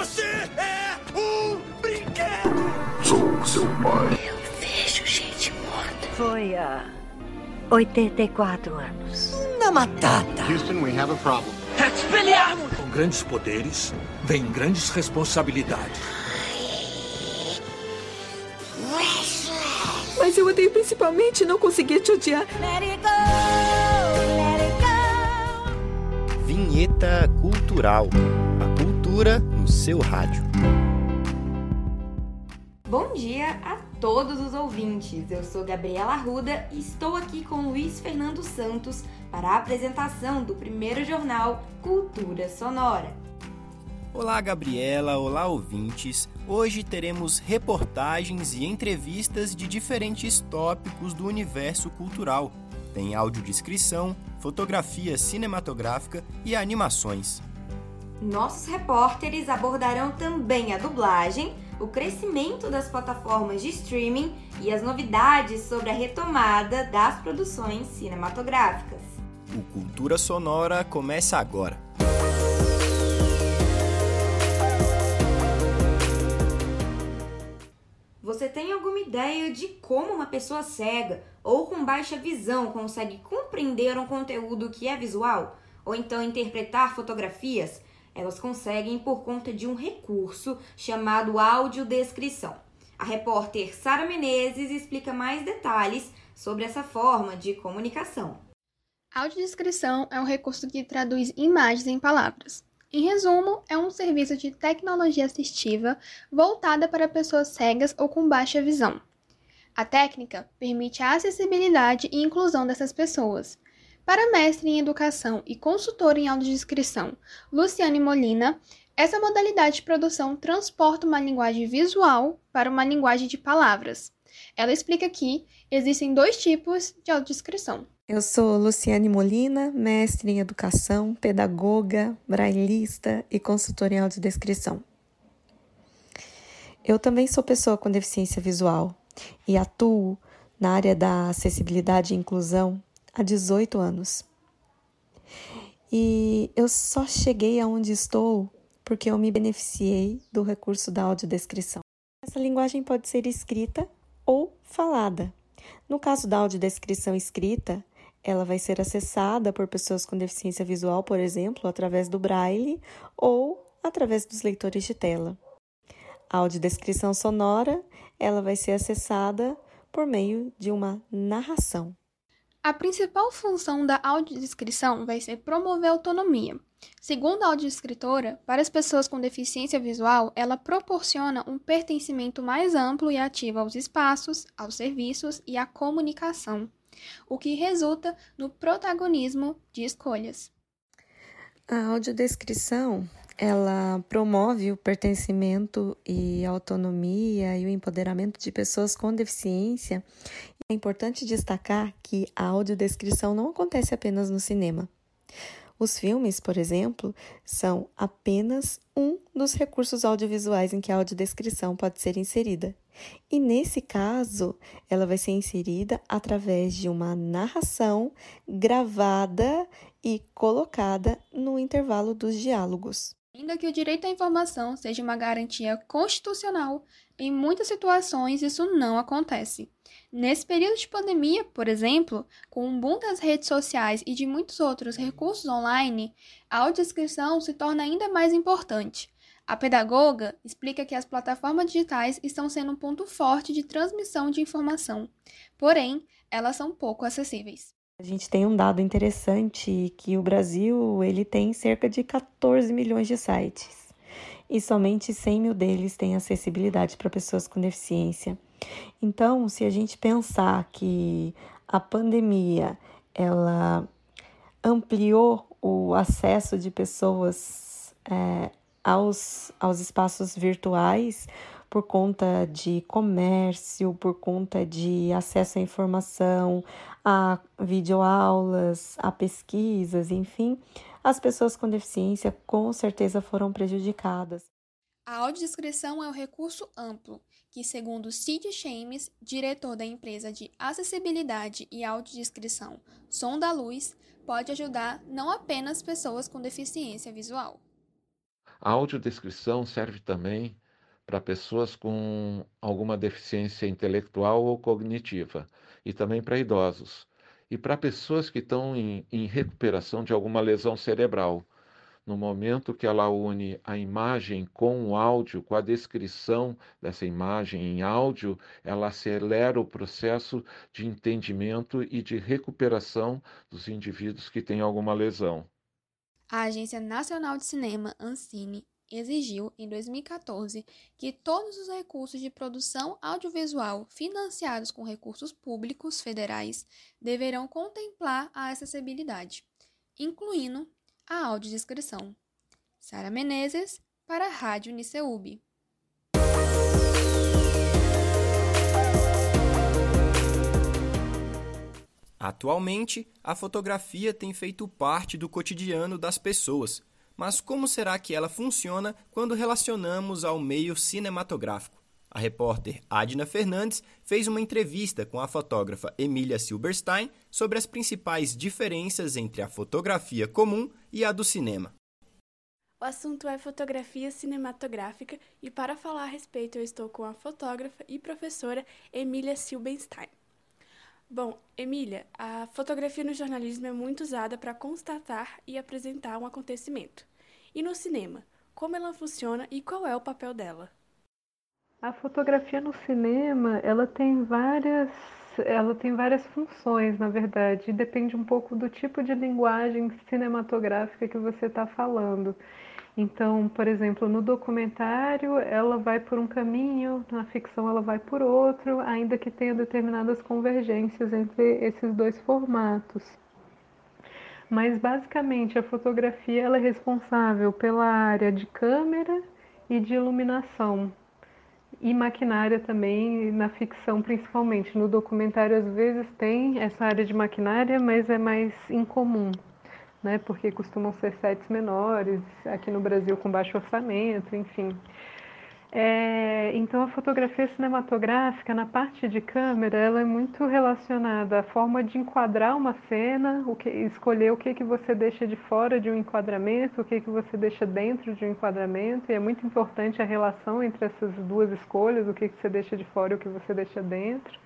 Você é um brinquedo! Sou seu pai. Eu vejo gente morta. Foi há 84 anos. Na matata. Houston, we have a problem. Expelliarmus! Com grandes poderes, vem grandes responsabilidades. Mas eu odeio principalmente não conseguir te odiar. Let it go, let it go. Vinheta Cultural. Cultura no seu rádio. Bom dia a todos os ouvintes. Eu sou Gabriela Arruda e estou aqui com Luiz Fernando Santos para a apresentação do primeiro jornal Cultura Sonora. Olá, Gabriela. Olá, ouvintes. Hoje teremos reportagens e entrevistas de diferentes tópicos do universo cultural. Tem audiodescrição, fotografia cinematográfica e animações. Nossos repórteres abordarão também a dublagem, o crescimento das plataformas de streaming e as novidades sobre a retomada das produções cinematográficas. O Cultura Sonora começa agora. Você tem alguma ideia de como uma pessoa cega ou com baixa visão consegue compreender um conteúdo que é visual? Ou então interpretar fotografias? Elas conseguem por conta de um recurso chamado audiodescrição. A repórter Sara Menezes explica mais detalhes sobre essa forma de comunicação. A audiodescrição é um recurso que traduz imagens em palavras. Em resumo, é um serviço de tecnologia assistiva voltada para pessoas cegas ou com baixa visão. A técnica permite a acessibilidade e inclusão dessas pessoas. Para mestre em educação e consultor em audiodescrição, Luciane Molina, essa modalidade de produção transporta uma linguagem visual para uma linguagem de palavras. Ela explica que existem dois tipos de audiodescrição. Eu sou Luciane Molina, mestre em educação, pedagoga, brailista e consultora em audiodescrição. Eu também sou pessoa com deficiência visual e atuo na área da acessibilidade e inclusão há 18 anos. E eu só cheguei aonde estou porque eu me beneficiei do recurso da audiodescrição. Essa linguagem pode ser escrita ou falada. No caso da audiodescrição escrita, ela vai ser acessada por pessoas com deficiência visual, por exemplo, através do braille ou através dos leitores de tela. A audiodescrição sonora, ela vai ser acessada por meio de uma narração. A principal função da audiodescrição vai ser promover a autonomia. Segundo a audiodescritora, para as pessoas com deficiência visual, ela proporciona um pertencimento mais amplo e ativo aos espaços, aos serviços e à comunicação o que resulta no protagonismo de escolhas. A audiodescrição ela promove o pertencimento e a autonomia e o empoderamento de pessoas com deficiência. É importante destacar que a audiodescrição não acontece apenas no cinema. Os filmes, por exemplo, são apenas um dos recursos audiovisuais em que a audiodescrição pode ser inserida. E nesse caso, ela vai ser inserida através de uma narração gravada e colocada no intervalo dos diálogos. Ainda que o direito à informação seja uma garantia constitucional, em muitas situações isso não acontece. Nesse período de pandemia, por exemplo, com o boom das redes sociais e de muitos outros recursos online, a audiodescrição se torna ainda mais importante. A pedagoga explica que as plataformas digitais estão sendo um ponto forte de transmissão de informação, porém, elas são pouco acessíveis. A gente tem um dado interessante que o Brasil ele tem cerca de 14 milhões de sites e somente 100 mil deles têm acessibilidade para pessoas com deficiência. Então, se a gente pensar que a pandemia ela ampliou o acesso de pessoas é, aos, aos espaços virtuais por conta de comércio, por conta de acesso à informação, a videoaulas, a pesquisas, enfim, as pessoas com deficiência com certeza foram prejudicadas. A audiodescrição é um recurso amplo que, segundo Cid Shames, diretor da empresa de acessibilidade e audiodescrição Som da Luz, pode ajudar não apenas pessoas com deficiência visual. A audiodescrição serve também para pessoas com alguma deficiência intelectual ou cognitiva, e também para idosos, e para pessoas que estão em, em recuperação de alguma lesão cerebral. No momento que ela une a imagem com o áudio, com a descrição dessa imagem em áudio, ela acelera o processo de entendimento e de recuperação dos indivíduos que têm alguma lesão. A Agência Nacional de Cinema, Ancine, exigiu, em 2014, que todos os recursos de produção audiovisual financiados com recursos públicos federais deverão contemplar a acessibilidade, incluindo a audiodescrição. Sara Menezes, para a Rádio Niceub. Atualmente, a fotografia tem feito parte do cotidiano das pessoas mas como será que ela funciona quando relacionamos ao meio cinematográfico? A repórter Adna Fernandes fez uma entrevista com a fotógrafa Emília Silberstein sobre as principais diferenças entre a fotografia comum e a do cinema. O assunto é fotografia cinematográfica e para falar a respeito eu estou com a fotógrafa e professora Emília Silberstein. Bom, Emília, a fotografia no jornalismo é muito usada para constatar e apresentar um acontecimento. E no cinema, como ela funciona e qual é o papel dela? A fotografia no cinema, ela tem várias, ela tem várias funções, na verdade, depende um pouco do tipo de linguagem cinematográfica que você está falando. Então, por exemplo, no documentário ela vai por um caminho, na ficção ela vai por outro, ainda que tenha determinadas convergências entre esses dois formatos. Mas basicamente a fotografia ela é responsável pela área de câmera e de iluminação. E maquinária também, na ficção principalmente. No documentário às vezes tem essa área de maquinária, mas é mais incomum, né? Porque costumam ser sets menores, aqui no Brasil com baixo orçamento, enfim. É, então a fotografia cinematográfica na parte de câmera ela é muito relacionada à forma de enquadrar uma cena, o que, escolher o que que você deixa de fora de um enquadramento, o que que você deixa dentro de um enquadramento e é muito importante a relação entre essas duas escolhas, o que que você deixa de fora e o que você deixa dentro.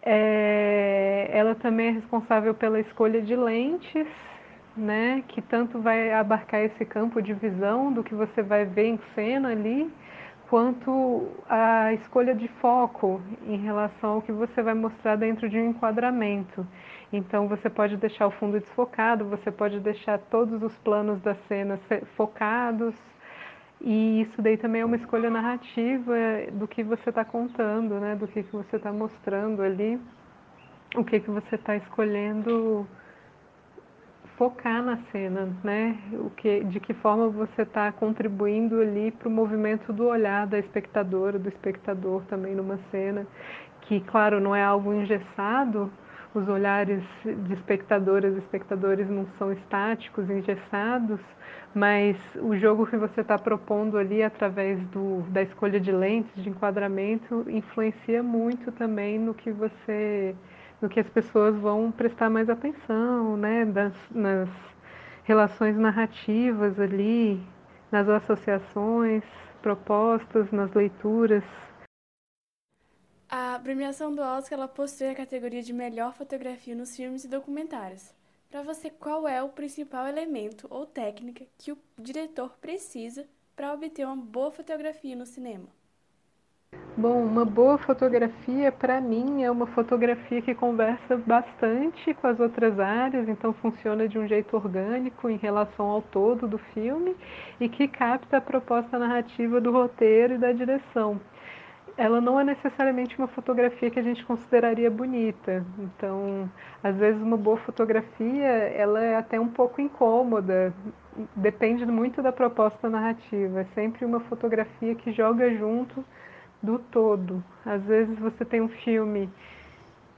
É, ela também é responsável pela escolha de lentes, né, que tanto vai abarcar esse campo de visão do que você vai ver em cena ali quanto a escolha de foco em relação ao que você vai mostrar dentro de um enquadramento. Então você pode deixar o fundo desfocado, você pode deixar todos os planos da cena focados, e isso daí também é uma escolha narrativa do que você está contando, né? do que, que você está mostrando ali, o que, que você está escolhendo focar na cena, né? O que, de que forma você está contribuindo ali para o movimento do olhar da espectadora, do espectador também numa cena, que claro não é algo engessado. Os olhares de espectadoras e espectadores não são estáticos, engessados, mas o jogo que você está propondo ali através do, da escolha de lentes, de enquadramento, influencia muito também no que você no que as pessoas vão prestar mais atenção, né, das, nas relações narrativas ali, nas associações propostas, nas leituras. A premiação do Oscar ela possui a categoria de melhor fotografia nos filmes e documentários. Para você, qual é o principal elemento ou técnica que o diretor precisa para obter uma boa fotografia no cinema? Bom, uma boa fotografia, para mim, é uma fotografia que conversa bastante com as outras áreas, então funciona de um jeito orgânico em relação ao todo do filme e que capta a proposta narrativa do roteiro e da direção. Ela não é necessariamente uma fotografia que a gente consideraria bonita, então, às vezes, uma boa fotografia ela é até um pouco incômoda, depende muito da proposta narrativa. É sempre uma fotografia que joga junto do todo. Às vezes você tem um filme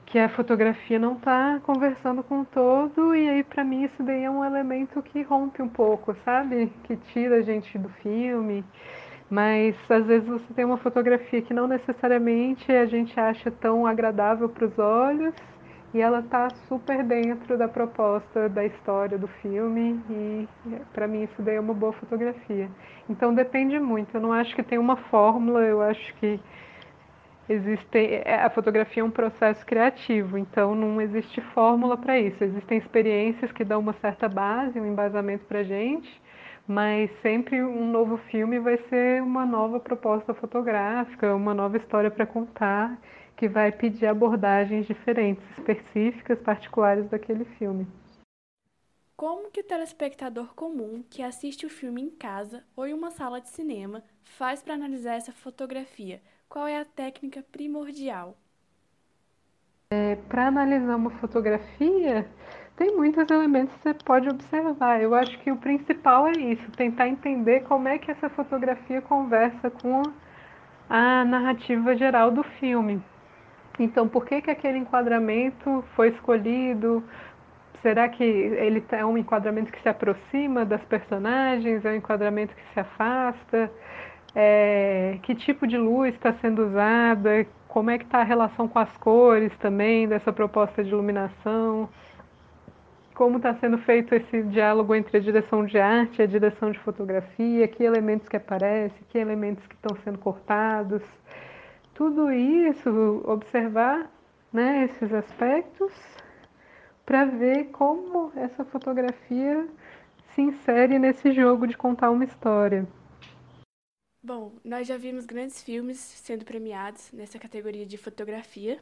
que a fotografia não está conversando com o todo e aí para mim isso daí é um elemento que rompe um pouco, sabe? Que tira a gente do filme. Mas às vezes você tem uma fotografia que não necessariamente a gente acha tão agradável para os olhos e ela está super dentro da proposta da história do filme e para mim isso daí é uma boa fotografia. Então depende muito. Eu não acho que tem uma fórmula. Eu acho que existe é, a fotografia é um processo criativo. Então não existe fórmula para isso. Existem experiências que dão uma certa base, um embasamento para gente. Mas sempre um novo filme vai ser uma nova proposta fotográfica, uma nova história para contar que vai pedir abordagens diferentes, específicas, particulares daquele filme. Como que o telespectador comum que assiste o filme em casa ou em uma sala de cinema faz para analisar essa fotografia? Qual é a técnica primordial? É, para analisar uma fotografia, tem muitos elementos que você pode observar. Eu acho que o principal é isso, tentar entender como é que essa fotografia conversa com a narrativa geral do filme. Então, por que, que aquele enquadramento foi escolhido? Será que ele é um enquadramento que se aproxima das personagens? É um enquadramento que se afasta? É, que tipo de luz está sendo usada? Como é que está a relação com as cores também dessa proposta de iluminação? Como está sendo feito esse diálogo entre a direção de arte e a direção de fotografia? Que elementos que aparecem? Que elementos que estão sendo cortados? Tudo isso, observar né, esses aspectos para ver como essa fotografia se insere nesse jogo de contar uma história. Bom, nós já vimos grandes filmes sendo premiados nessa categoria de fotografia.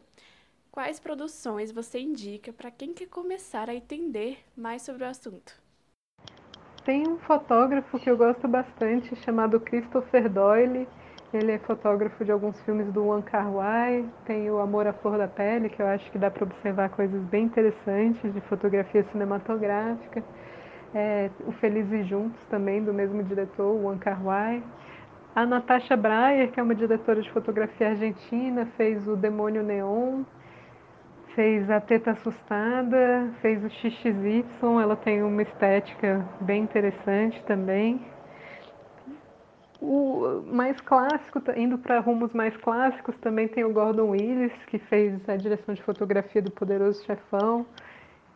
Quais produções você indica para quem quer começar a entender mais sobre o assunto? Tem um fotógrafo que eu gosto bastante chamado Christopher Doyle ele é fotógrafo de alguns filmes do Wong Kar-wai, tem o Amor à Flor da Pele, que eu acho que dá para observar coisas bem interessantes de fotografia cinematográfica. É, o Felizes Juntos também, do mesmo diretor, o Wong Kar-wai. A Natasha Breyer, que é uma diretora de fotografia argentina, fez o Demônio Neon, fez a Teta Assustada, fez o XXY, ela tem uma estética bem interessante também. O mais clássico, indo para rumos mais clássicos, também tem o Gordon Willis, que fez a direção de fotografia do Poderoso Chefão.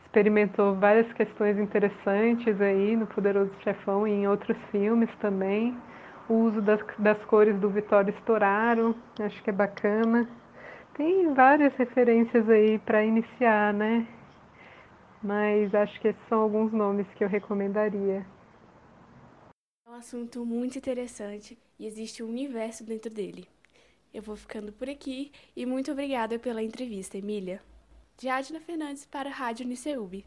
Experimentou várias questões interessantes aí no Poderoso Chefão e em outros filmes também. O uso das, das cores do Vitório Storaro, acho que é bacana. Tem várias referências aí para iniciar, né? Mas acho que esses são alguns nomes que eu recomendaria um assunto muito interessante e existe um universo dentro dele. Eu vou ficando por aqui e muito obrigada pela entrevista, Emília. De Adna Fernandes para a Rádio Uniceub.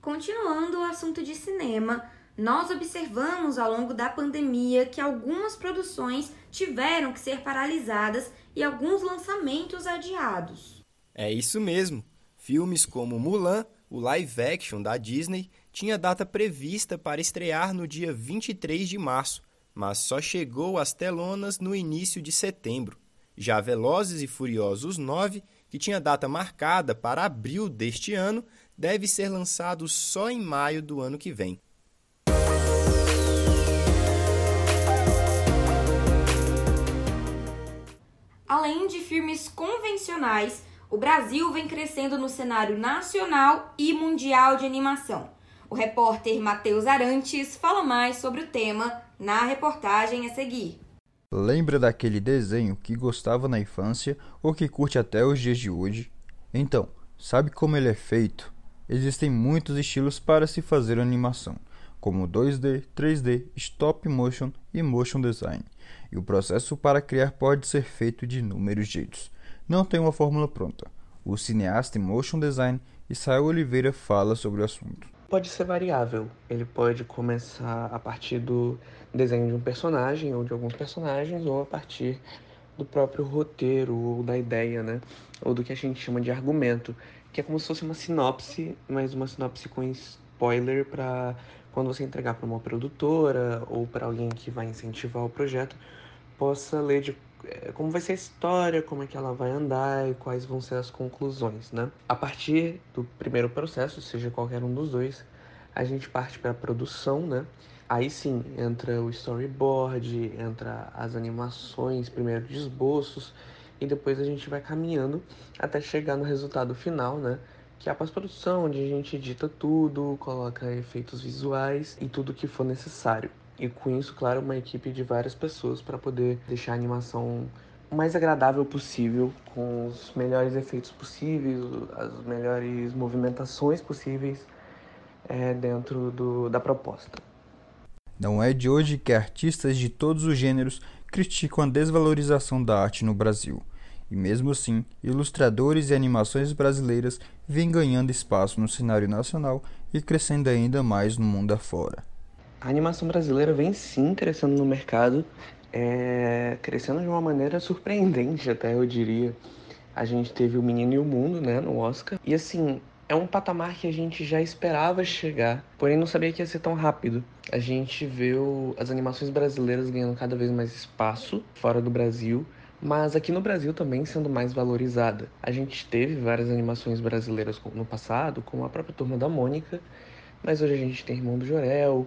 Continuando o assunto de cinema, nós observamos ao longo da pandemia que algumas produções tiveram que ser paralisadas e alguns lançamentos adiados. É isso mesmo. Filmes como Mulan, o live action da Disney, tinha data prevista para estrear no dia 23 de março, mas só chegou às telonas no início de setembro. Já Velozes e Furiosos 9, que tinha data marcada para abril deste ano, deve ser lançado só em maio do ano que vem. Além de filmes convencionais, o Brasil vem crescendo no cenário nacional e mundial de animação. O repórter Matheus Arantes fala mais sobre o tema na reportagem a seguir. Lembra daquele desenho que gostava na infância ou que curte até os dias de hoje? Então, sabe como ele é feito? Existem muitos estilos para se fazer animação, como 2D, 3D, stop motion e motion design. E o processo para criar pode ser feito de inúmeros jeitos não tem uma fórmula pronta. O cineasta em motion design Israel Oliveira fala sobre o assunto. Pode ser variável. Ele pode começar a partir do desenho de um personagem ou de alguns personagens, ou a partir do próprio roteiro ou da ideia, né? Ou do que a gente chama de argumento, que é como se fosse uma sinopse, mas uma sinopse com spoiler para quando você entregar para uma produtora ou para alguém que vai incentivar o projeto, possa ler de como vai ser a história, como é que ela vai andar e quais vão ser as conclusões, né? A partir do primeiro processo, seja qualquer um dos dois, a gente parte para a produção, né? Aí sim entra o storyboard, entra as animações, primeiro de esboços, e depois a gente vai caminhando até chegar no resultado final, né? Que é a pós-produção, onde a gente edita tudo, coloca efeitos visuais e tudo que for necessário. E com isso, claro, uma equipe de várias pessoas para poder deixar a animação o mais agradável possível, com os melhores efeitos possíveis, as melhores movimentações possíveis é, dentro do, da proposta. Não é de hoje que artistas de todos os gêneros criticam a desvalorização da arte no Brasil. E mesmo assim, ilustradores e animações brasileiras vêm ganhando espaço no cenário nacional e crescendo ainda mais no mundo afora. A animação brasileira vem sim crescendo no mercado, é, crescendo de uma maneira surpreendente, até eu diria. A gente teve o Menino e o Mundo, né, no Oscar. E assim, é um patamar que a gente já esperava chegar, porém não sabia que ia ser tão rápido. A gente o, as animações brasileiras ganhando cada vez mais espaço fora do Brasil, mas aqui no Brasil também sendo mais valorizada. A gente teve várias animações brasileiras no passado, como a própria Turma da Mônica, mas hoje a gente tem Irmão do Jorel,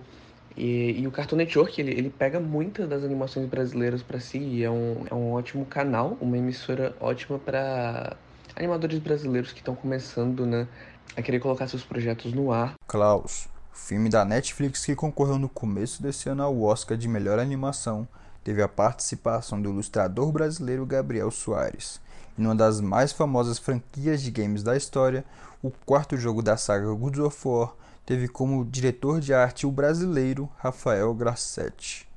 e, e, o Cartoon Network, ele, ele pega muitas das animações brasileiras para si e é um, é um ótimo canal, uma emissora ótima para animadores brasileiros que estão começando né, a querer colocar seus projetos no ar. Klaus, filme da Netflix que concorreu no começo desse ano ao Oscar de melhor animação, teve a participação do ilustrador brasileiro Gabriel Soares. E numa das mais famosas franquias de games da história, o quarto jogo da saga God of War teve como diretor de arte o brasileiro Rafael Grassetti.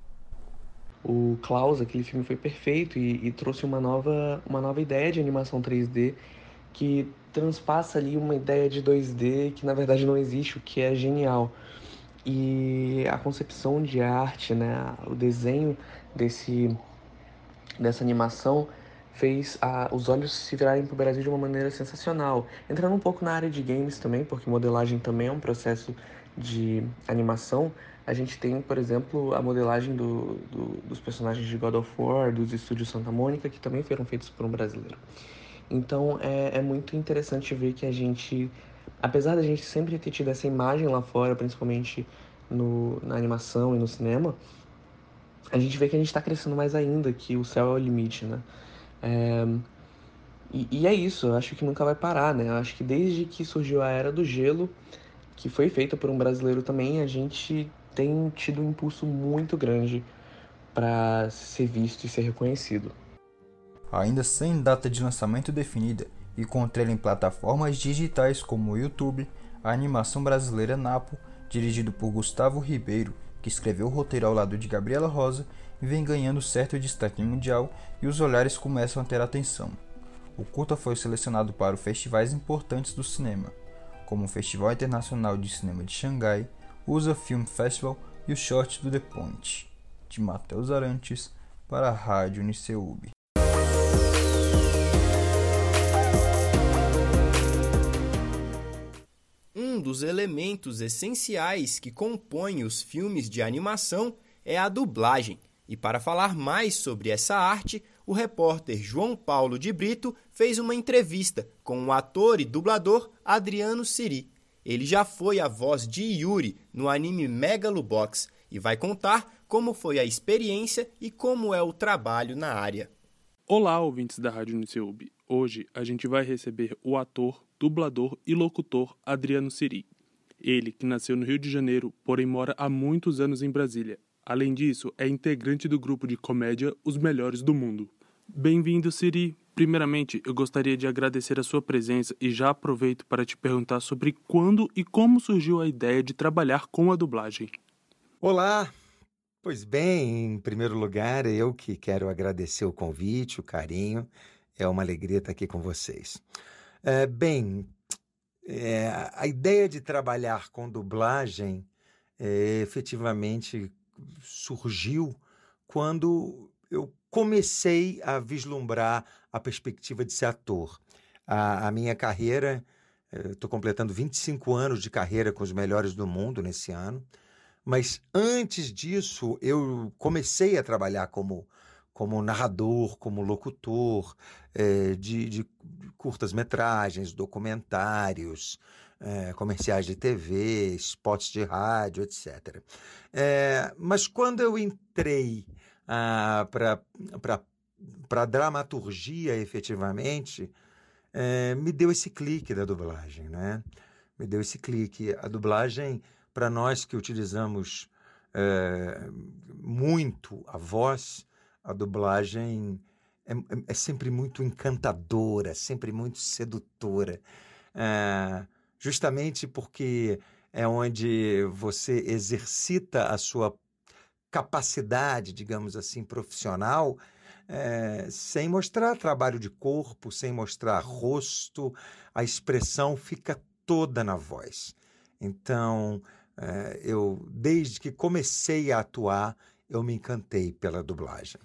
O Klaus, aquele filme foi perfeito e, e, trouxe uma nova, uma nova ideia de animação 3D que transpassa ali uma ideia de 2D que na verdade não existe, o que é genial. E a concepção de arte, né, o desenho desse, dessa animação fez a, os olhos se virarem para o Brasil de uma maneira sensacional. Entrando um pouco na área de games também, porque modelagem também é um processo de animação. A gente tem, por exemplo, a modelagem do, do, dos personagens de God of War, dos estúdios Santa Mônica, que também foram feitos por um brasileiro. Então é, é muito interessante ver que a gente, apesar da gente sempre ter tido essa imagem lá fora, principalmente no, na animação e no cinema, a gente vê que a gente está crescendo mais ainda, que o céu é o limite, né? É, e, e, é isso, eu acho que nunca vai parar, né? Eu acho que desde que surgiu a Era do Gelo, que foi feita por um brasileiro também, a gente tem tido um impulso muito grande para ser visto e ser reconhecido. Ainda sem data de lançamento definida e com em plataformas digitais como o YouTube, a animação brasileira Napo, dirigido por Gustavo Ribeiro, que escreveu o roteiro ao lado de Gabriela Rosa, vem ganhando certo destaque mundial e os olhares começam a ter atenção. O curta foi selecionado para festivais importantes do cinema, como o Festival Internacional de Cinema de Xangai, o USA Film Festival e o Short do The Point. De Matheus Arantes para a Rádio Uniceub. Um dos elementos essenciais que compõem os filmes de animação é a dublagem. E para falar mais sobre essa arte, o repórter João Paulo de Brito fez uma entrevista com o ator e dublador Adriano Siri. Ele já foi a voz de Yuri no anime Megalobox e vai contar como foi a experiência e como é o trabalho na área. Olá, ouvintes da Rádio Uniceub. Hoje a gente vai receber o ator, dublador e locutor Adriano Siri. Ele, que nasceu no Rio de Janeiro, porém mora há muitos anos em Brasília, Além disso, é integrante do grupo de comédia Os Melhores do Mundo. Bem-vindo, Siri. Primeiramente, eu gostaria de agradecer a sua presença e já aproveito para te perguntar sobre quando e como surgiu a ideia de trabalhar com a dublagem. Olá! Pois bem, em primeiro lugar, eu que quero agradecer o convite, o carinho. É uma alegria estar aqui com vocês. É, bem, é, a ideia de trabalhar com dublagem é, efetivamente surgiu quando eu comecei a vislumbrar a perspectiva de ser ator. A, a minha carreira, estou completando 25 anos de carreira com os melhores do mundo nesse ano, mas antes disso eu comecei a trabalhar como, como narrador, como locutor é, de, de curtas-metragens, documentários, é, comerciais de TV, spots de rádio, etc. É, mas quando eu entrei ah, para a dramaturgia efetivamente, é, me deu esse clique da dublagem, né? Me deu esse clique. A dublagem, para nós que utilizamos é, muito a voz, a dublagem é, é, sempre muito encantadora, sempre muito sedutora. É, justamente porque é onde você exercita a sua capacidade, digamos assim, profissional, é, sem mostrar trabalho de corpo, sem mostrar rosto, a expressão fica toda na voz. Então, é, eu, desde que comecei a atuar, eu me encantei pela dublagem.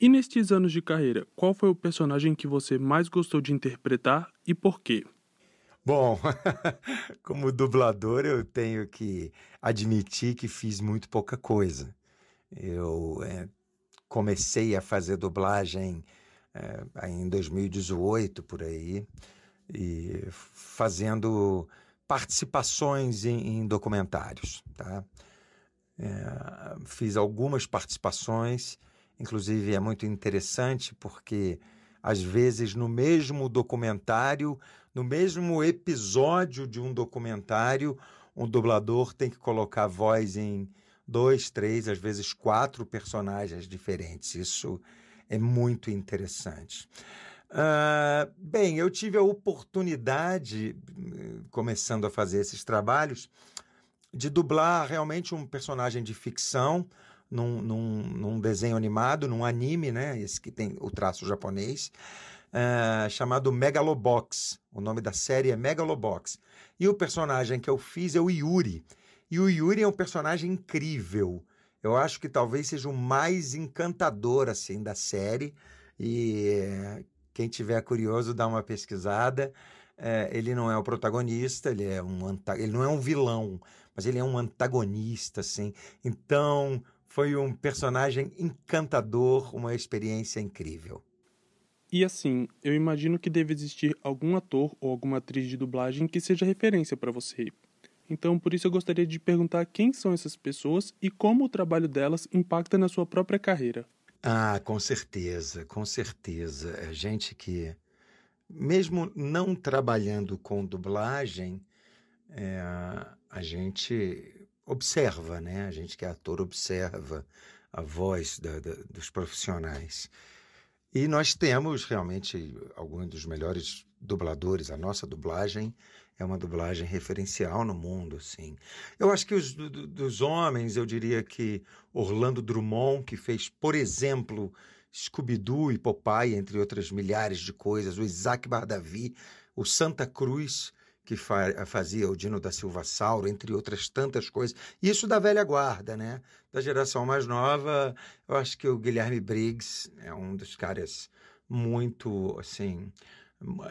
E nestes anos de carreira, qual foi o personagem que você mais gostou de interpretar e por quê? Bom, como dublador, eu tenho que admitir que fiz muito pouca coisa. Eu é, comecei a fazer dublagem é, em 2018, por aí, e fazendo participações em, em documentários. Tá? É, fiz algumas participações, inclusive é muito interessante porque, às vezes, no mesmo documentário no mesmo episódio de um documentário, um dublador tem que colocar voz em dois, três, às vezes quatro personagens diferentes. Isso é muito interessante. Uh, bem, eu tive a oportunidade, começando a fazer esses trabalhos, de dublar realmente um personagem de ficção num, num, num desenho animado, num anime, né? Esse que tem o traço japonês uh, chamado Megalobox. O nome da série é Megalobox. E o personagem que eu fiz é o Yuri. E o Yuri é um personagem incrível. Eu acho que talvez seja o mais encantador assim da série. E quem tiver curioso, dá uma pesquisada. É, ele não é o protagonista, ele é um ele não é um vilão, mas ele é um antagonista, assim. Então, foi um personagem encantador, uma experiência incrível. E assim, eu imagino que deve existir algum ator ou alguma atriz de dublagem que seja referência para você. Então, por isso eu gostaria de perguntar quem são essas pessoas e como o trabalho delas impacta na sua própria carreira. Ah, com certeza, com certeza. É gente que, mesmo não trabalhando com dublagem, é, a gente observa, né? A gente que é ator observa a voz da, da, dos profissionais. E nós temos realmente alguns dos melhores dubladores. A nossa dublagem é uma dublagem referencial no mundo, assim. Eu acho que os do, dos homens, eu diria que Orlando Drummond, que fez, por exemplo, Scooby-Doo e Popeye, entre outras milhares de coisas, o Isaac Bardavi, o Santa Cruz, que fa fazia o Dino da Silva Sauro, entre outras tantas coisas. Isso da velha guarda, né? Da geração mais nova, eu acho que o Guilherme Briggs é um dos caras muito, assim,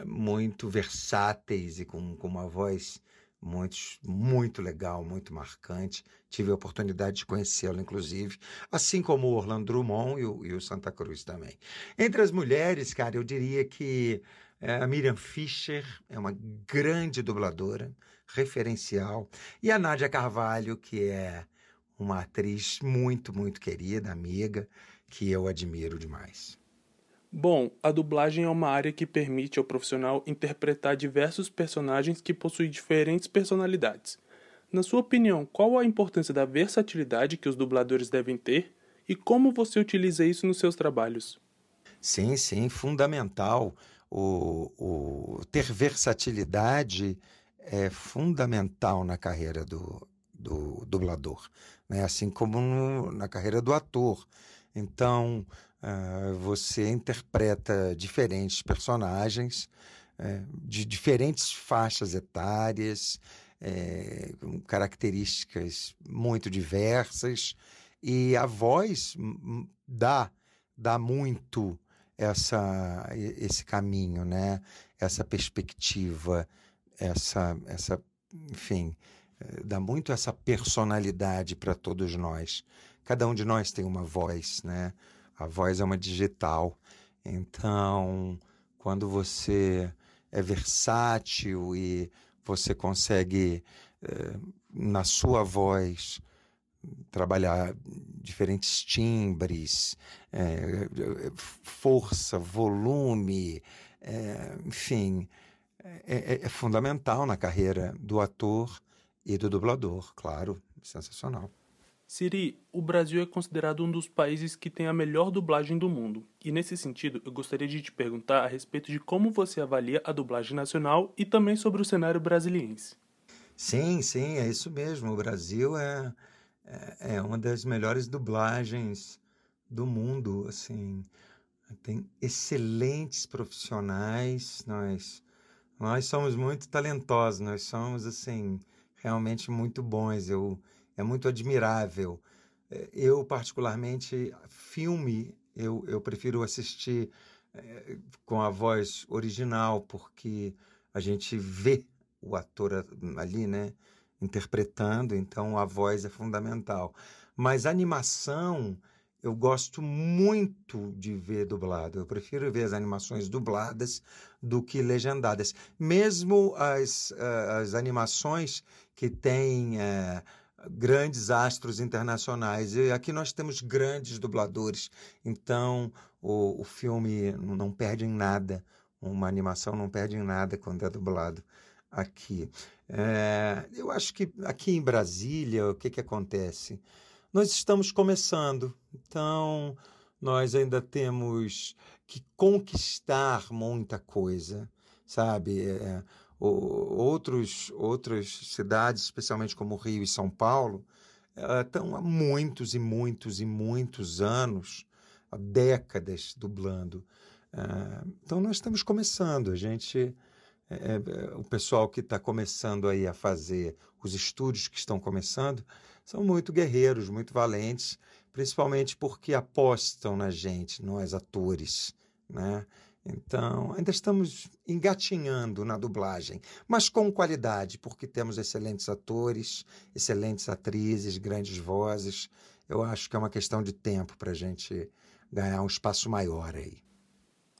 muito versáteis e com, com uma voz muito, muito legal, muito marcante. Tive a oportunidade de conhecê-lo, inclusive, assim como o Orlando Drummond e o, e o Santa Cruz também. Entre as mulheres, cara, eu diria que a Miriam Fischer é uma grande dubladora, referencial. E a Nádia Carvalho, que é uma atriz muito, muito querida, amiga, que eu admiro demais. Bom, a dublagem é uma área que permite ao profissional interpretar diversos personagens que possuem diferentes personalidades. Na sua opinião, qual a importância da versatilidade que os dubladores devem ter e como você utiliza isso nos seus trabalhos? Sim, sim, fundamental o, o ter versatilidade é fundamental na carreira do, do dublador, né? assim como no, na carreira do ator. Então, uh, você interpreta diferentes personagens uh, de diferentes faixas etárias, uh, com características muito diversas, e a voz dá, dá muito essa, esse caminho, né? essa perspectiva, essa, essa, enfim, eh, dá muito essa personalidade para todos nós. Cada um de nós tem uma voz, né? A voz é uma digital. Então, quando você é versátil e você consegue, eh, na sua voz, trabalhar diferentes timbres, é, força, volume, é, enfim, é, é, fundamental na carreira do ator e do dublador, claro, sensacional. Siri, o Brasil é considerado um dos países que tem a melhor dublagem do mundo. E nesse sentido, eu gostaria de te perguntar a respeito de como você avalia a dublagem nacional e também sobre o cenário brasiliense. Sim, sim, é isso mesmo. O Brasil é, é, é uma das melhores dublagens do mundo, assim. Tem excelentes profissionais, nós nós somos muito talentosos, nós somos assim realmente muito bons. Eu é muito admirável. É, eu particularmente filme eu, eu prefiro assistir é, com a voz original porque a gente vê o ator ali, né? Interpretando, então a voz é fundamental. Mas animação, eu gosto muito de ver dublado. Eu prefiro ver as animações dubladas do que legendadas. Mesmo as, as animações que têm é, grandes astros internacionais. E aqui nós temos grandes dubladores, então o, o filme não perde em nada. Uma animação não perde em nada quando é dublado aqui. É, eu acho que aqui em Brasília, o que, que acontece? Nós estamos começando, então nós ainda temos que conquistar muita coisa, sabe? É, outros, outras cidades, especialmente como Rio e São Paulo, estão há muitos e muitos e muitos anos, há décadas, dublando. É, então nós estamos começando, a gente é, é, o pessoal que está começando aí a fazer, os estúdios que estão começando, são muito guerreiros, muito valentes, principalmente porque apostam na gente, nós atores, né? Então, ainda estamos engatinhando na dublagem, mas com qualidade, porque temos excelentes atores, excelentes atrizes, grandes vozes. Eu acho que é uma questão de tempo para a gente ganhar um espaço maior aí.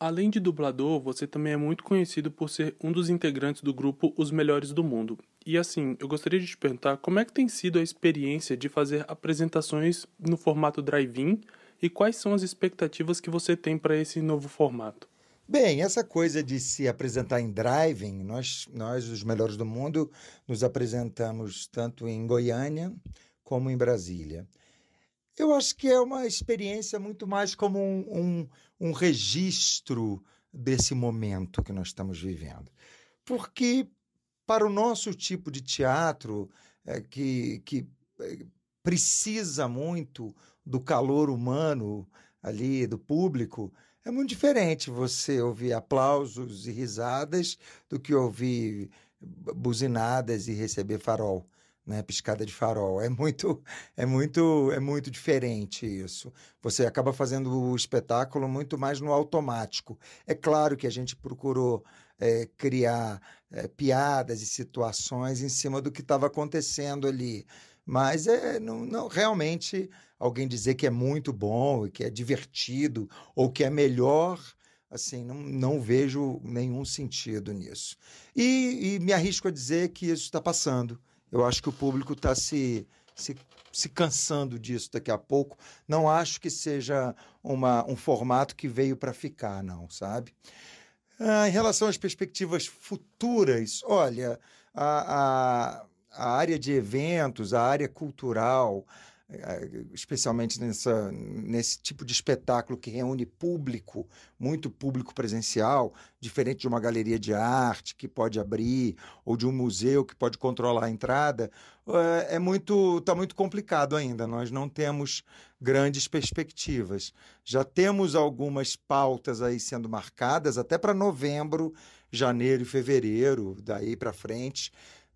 Além de dublador, você também é muito conhecido por ser um dos integrantes do grupo Os Melhores do Mundo. E assim, eu gostaria de te perguntar como é que tem sido a experiência de fazer apresentações no formato drive-in e quais são as expectativas que você tem para esse novo formato? Bem, essa coisa de se apresentar em driving, nós, nós, os melhores do mundo, nos apresentamos tanto em Goiânia como em Brasília. Eu acho que é uma experiência muito mais como um, um, um registro desse momento que nós estamos vivendo. Porque, para o nosso tipo de teatro, é, que, que é, precisa muito do calor humano ali, do público, é muito diferente você ouvir aplausos e risadas do que ouvir buzinadas e receber farol né, piscada de farol. É muito, é muito, é muito diferente isso. Você acaba fazendo o espetáculo muito mais no automático. É claro que a gente procurou é, criar é, piadas e situações em cima do que estava acontecendo ali. Mas é não, não, realmente alguém dizer que é muito bom que é divertido ou que é melhor assim, não, não vejo nenhum sentido nisso. E, e me arrisco a dizer que isso está passando. Eu acho que o público está se, se, se cansando disso daqui a pouco. Não acho que seja uma, um formato que veio para ficar, não, sabe? Ah, em relação às perspectivas futuras, olha, a, a, a área de eventos, a área cultural, especialmente nessa, nesse tipo de espetáculo que reúne público, muito público presencial, diferente de uma galeria de arte que pode abrir ou de um museu que pode controlar a entrada, eh, é muito está muito complicado ainda. Nós não temos grandes perspectivas. Já temos algumas pautas aí sendo marcadas até para novembro, janeiro e fevereiro, daí para frente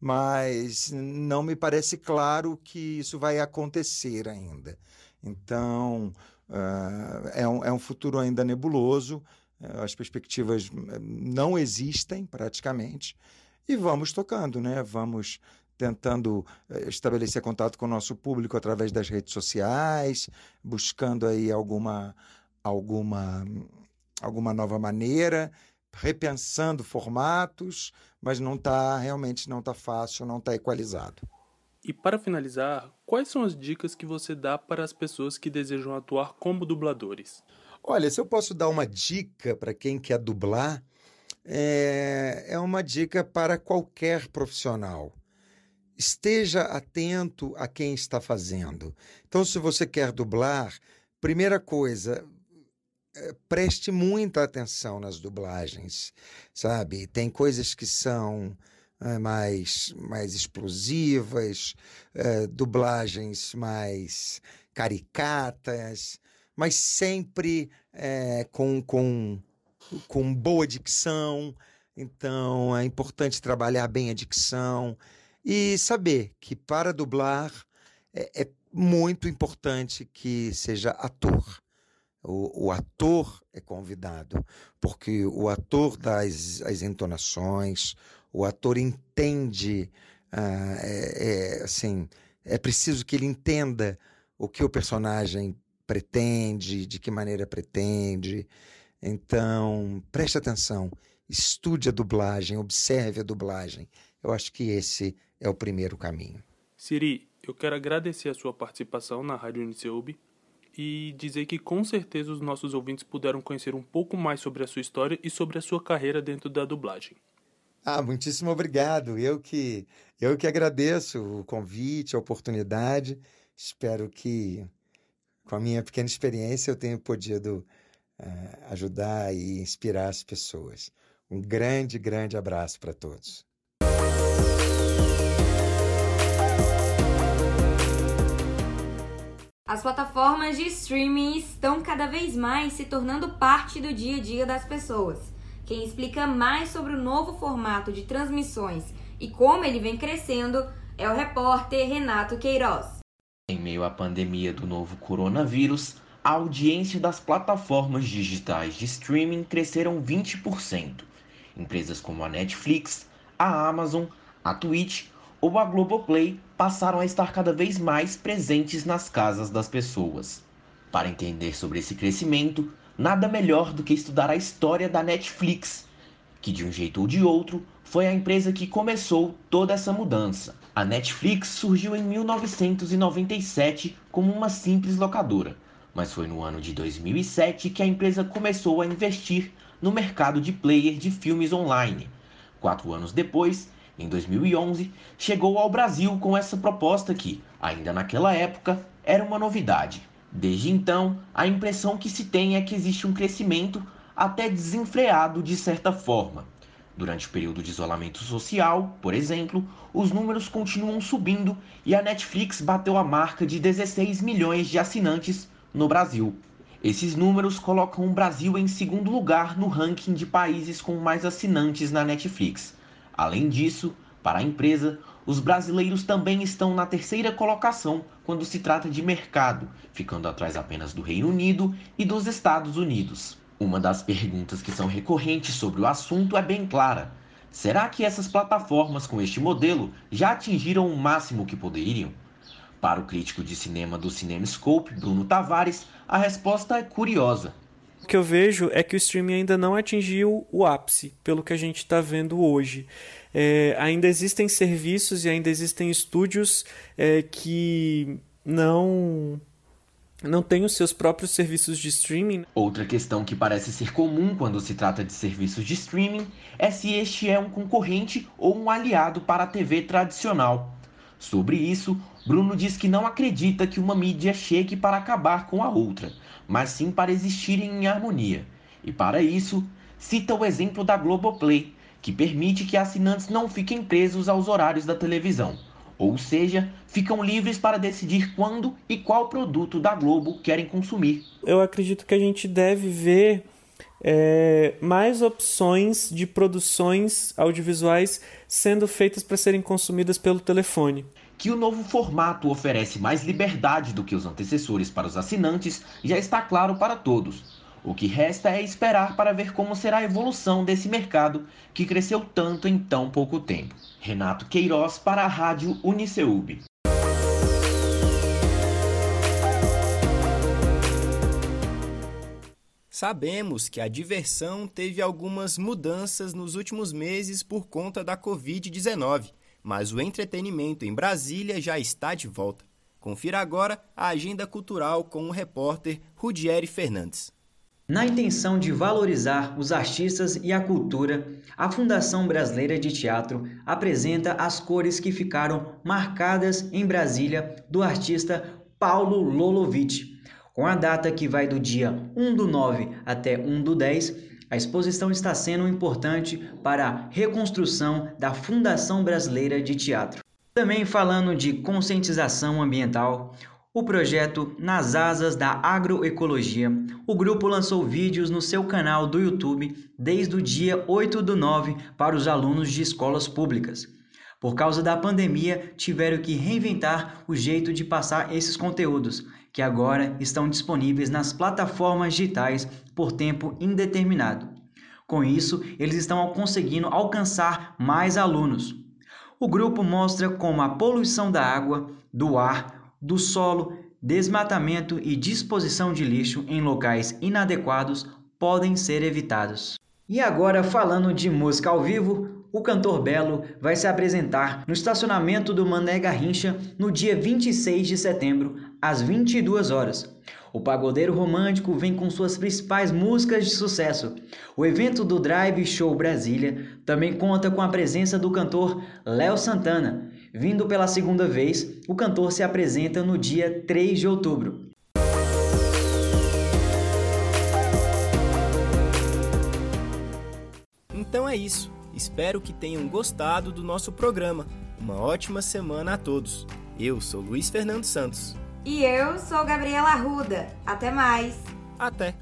mas não me parece claro que isso vai acontecer ainda. Então, uh, é, um, é um futuro ainda nebuloso, uh, as perspectivas eh, não existem praticamente, e vamos tocando, né? Vamos tentando estabelecer contato com o nosso público através das redes sociais, buscando aí alguma alguma, alguma nova maneira, repensando formatos, mas não está realmente não está fácil, não está equalizado. E para finalizar, quais são as dicas que você dá para as pessoas que desejam atuar como dubladores? Olha, se eu posso dar uma dica para quem quer dublar, é, é uma dica para qualquer profissional. Esteja atento a quem está fazendo. Então, se você quer dublar, primeira coisa, preste muita atenção nas dublagens, sabe? Tem coisas que são é, mais, mais explosivas, é, dublagens mais caricatas, mas sempre com, com, com boa dicção. Então é importante trabalhar bem a dicção e saber que para dublar é, é muito importante que seja ator. O, o, ator é convidado, porque o ator dá as, as entonações, o ator entende, ah, é, é, assim, é preciso que ele entenda o que o personagem pretende, de que maneira pretende. Então, preste atenção, estude a dublagem, observe a dublagem. Eu acho que esse é o primeiro caminho. Siri, eu quero agradecer a sua participação na Rádio Uniceub e dizer que com certeza os nossos ouvintes puderam conhecer um pouco mais sobre a sua história e sobre a sua carreira dentro da dublagem. Ah, muitíssimo obrigado. Eu que eu que agradeço o convite, a oportunidade. Espero que com a minha pequena experiência, eu tenho podido uh, ajudar e inspirar as pessoas. Um grande, grande abraço para todos. As plataformas de streaming estão cada vez mais se tornando parte do dia a dia das pessoas. Quem explica mais sobre o novo formato de transmissões e como ele vem crescendo é o repórter Renato Queiroz. Em meio à pandemia do novo coronavírus, a audiência das plataformas digitais de streaming cresceram 20%. Empresas como a Netflix, a Amazon, a Twitch ou a Globoplay passaram a estar cada vez mais presentes nas casas das pessoas. Para entender sobre esse crescimento, nada melhor do que estudar a história da Netflix, que de um jeito ou de outro foi a empresa que começou toda essa mudança. A Netflix surgiu em 1997 como uma simples locadora, mas foi no ano de 2007 que a empresa começou a investir no mercado de player de filmes online. Quatro anos depois, em 2011, chegou ao Brasil com essa proposta que, ainda naquela época, era uma novidade. Desde então, a impressão que se tem é que existe um crescimento até desenfreado de certa forma. Durante o período de isolamento social, por exemplo, os números continuam subindo e a Netflix bateu a marca de 16 milhões de assinantes no Brasil. Esses números colocam o Brasil em segundo lugar no ranking de países com mais assinantes na Netflix. Além disso, para a empresa, os brasileiros também estão na terceira colocação quando se trata de mercado, ficando atrás apenas do Reino Unido e dos Estados Unidos. Uma das perguntas que são recorrentes sobre o assunto é bem clara: será que essas plataformas com este modelo já atingiram o máximo que poderiam? Para o crítico de cinema do CinemaScope, Bruno Tavares, a resposta é curiosa. O que eu vejo é que o streaming ainda não atingiu o ápice, pelo que a gente está vendo hoje. É, ainda existem serviços e ainda existem estúdios é, que não não tem os seus próprios serviços de streaming. Outra questão que parece ser comum quando se trata de serviços de streaming é se este é um concorrente ou um aliado para a TV tradicional. Sobre isso, Bruno diz que não acredita que uma mídia chegue para acabar com a outra, mas sim para existirem em harmonia. E para isso, cita o exemplo da Globoplay, que permite que assinantes não fiquem presos aos horários da televisão ou seja, ficam livres para decidir quando e qual produto da Globo querem consumir. Eu acredito que a gente deve ver é, mais opções de produções audiovisuais sendo feitas para serem consumidas pelo telefone. Que o novo formato oferece mais liberdade do que os antecessores para os assinantes já está claro para todos. O que resta é esperar para ver como será a evolução desse mercado que cresceu tanto em tão pouco tempo. Renato Queiroz para a Rádio Uniceub. Sabemos que a diversão teve algumas mudanças nos últimos meses por conta da Covid-19, mas o entretenimento em Brasília já está de volta. Confira agora a agenda cultural com o repórter Rudieri Fernandes. Na intenção de valorizar os artistas e a cultura, a Fundação Brasileira de Teatro apresenta as cores que ficaram marcadas em Brasília do artista Paulo Lolovitch. Com a data que vai do dia 1 do 9 até 1 do 10, a exposição está sendo importante para a reconstrução da Fundação Brasileira de Teatro. Também falando de conscientização ambiental, o projeto Nas Asas da Agroecologia. O grupo lançou vídeos no seu canal do YouTube desde o dia 8 do 9 para os alunos de escolas públicas. Por causa da pandemia, tiveram que reinventar o jeito de passar esses conteúdos, que agora estão disponíveis nas plataformas digitais por tempo indeterminado. Com isso, eles estão conseguindo alcançar mais alunos. O grupo mostra como a poluição da água, do ar, do solo, desmatamento e disposição de lixo em locais inadequados podem ser evitados. E agora, falando de música ao vivo, o cantor Belo vai se apresentar no estacionamento do Mané Garrincha no dia 26 de setembro, às 22 horas. O pagodeiro romântico vem com suas principais músicas de sucesso. O evento do Drive Show Brasília também conta com a presença do cantor Léo Santana, Vindo pela segunda vez, o cantor se apresenta no dia 3 de outubro. Então é isso. Espero que tenham gostado do nosso programa. Uma ótima semana a todos. Eu sou Luiz Fernando Santos. E eu sou Gabriela Arruda. Até mais. Até.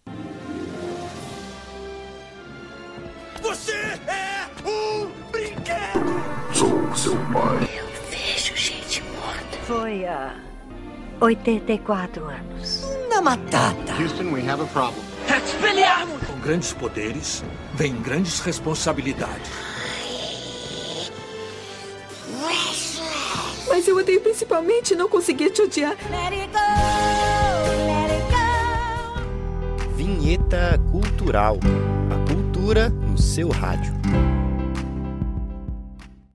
Você é um brinquedo! Sou seu pai. Vejo gente morta. Foi há 84 anos. Na matata. Houston, we have a problem. Expelliarmus! Com grandes poderes, vem grandes responsabilidades. Mas eu odeio principalmente não conseguir te odiar. Let it go, let it go. Vinheta Cultural. A cultura no seu rádio.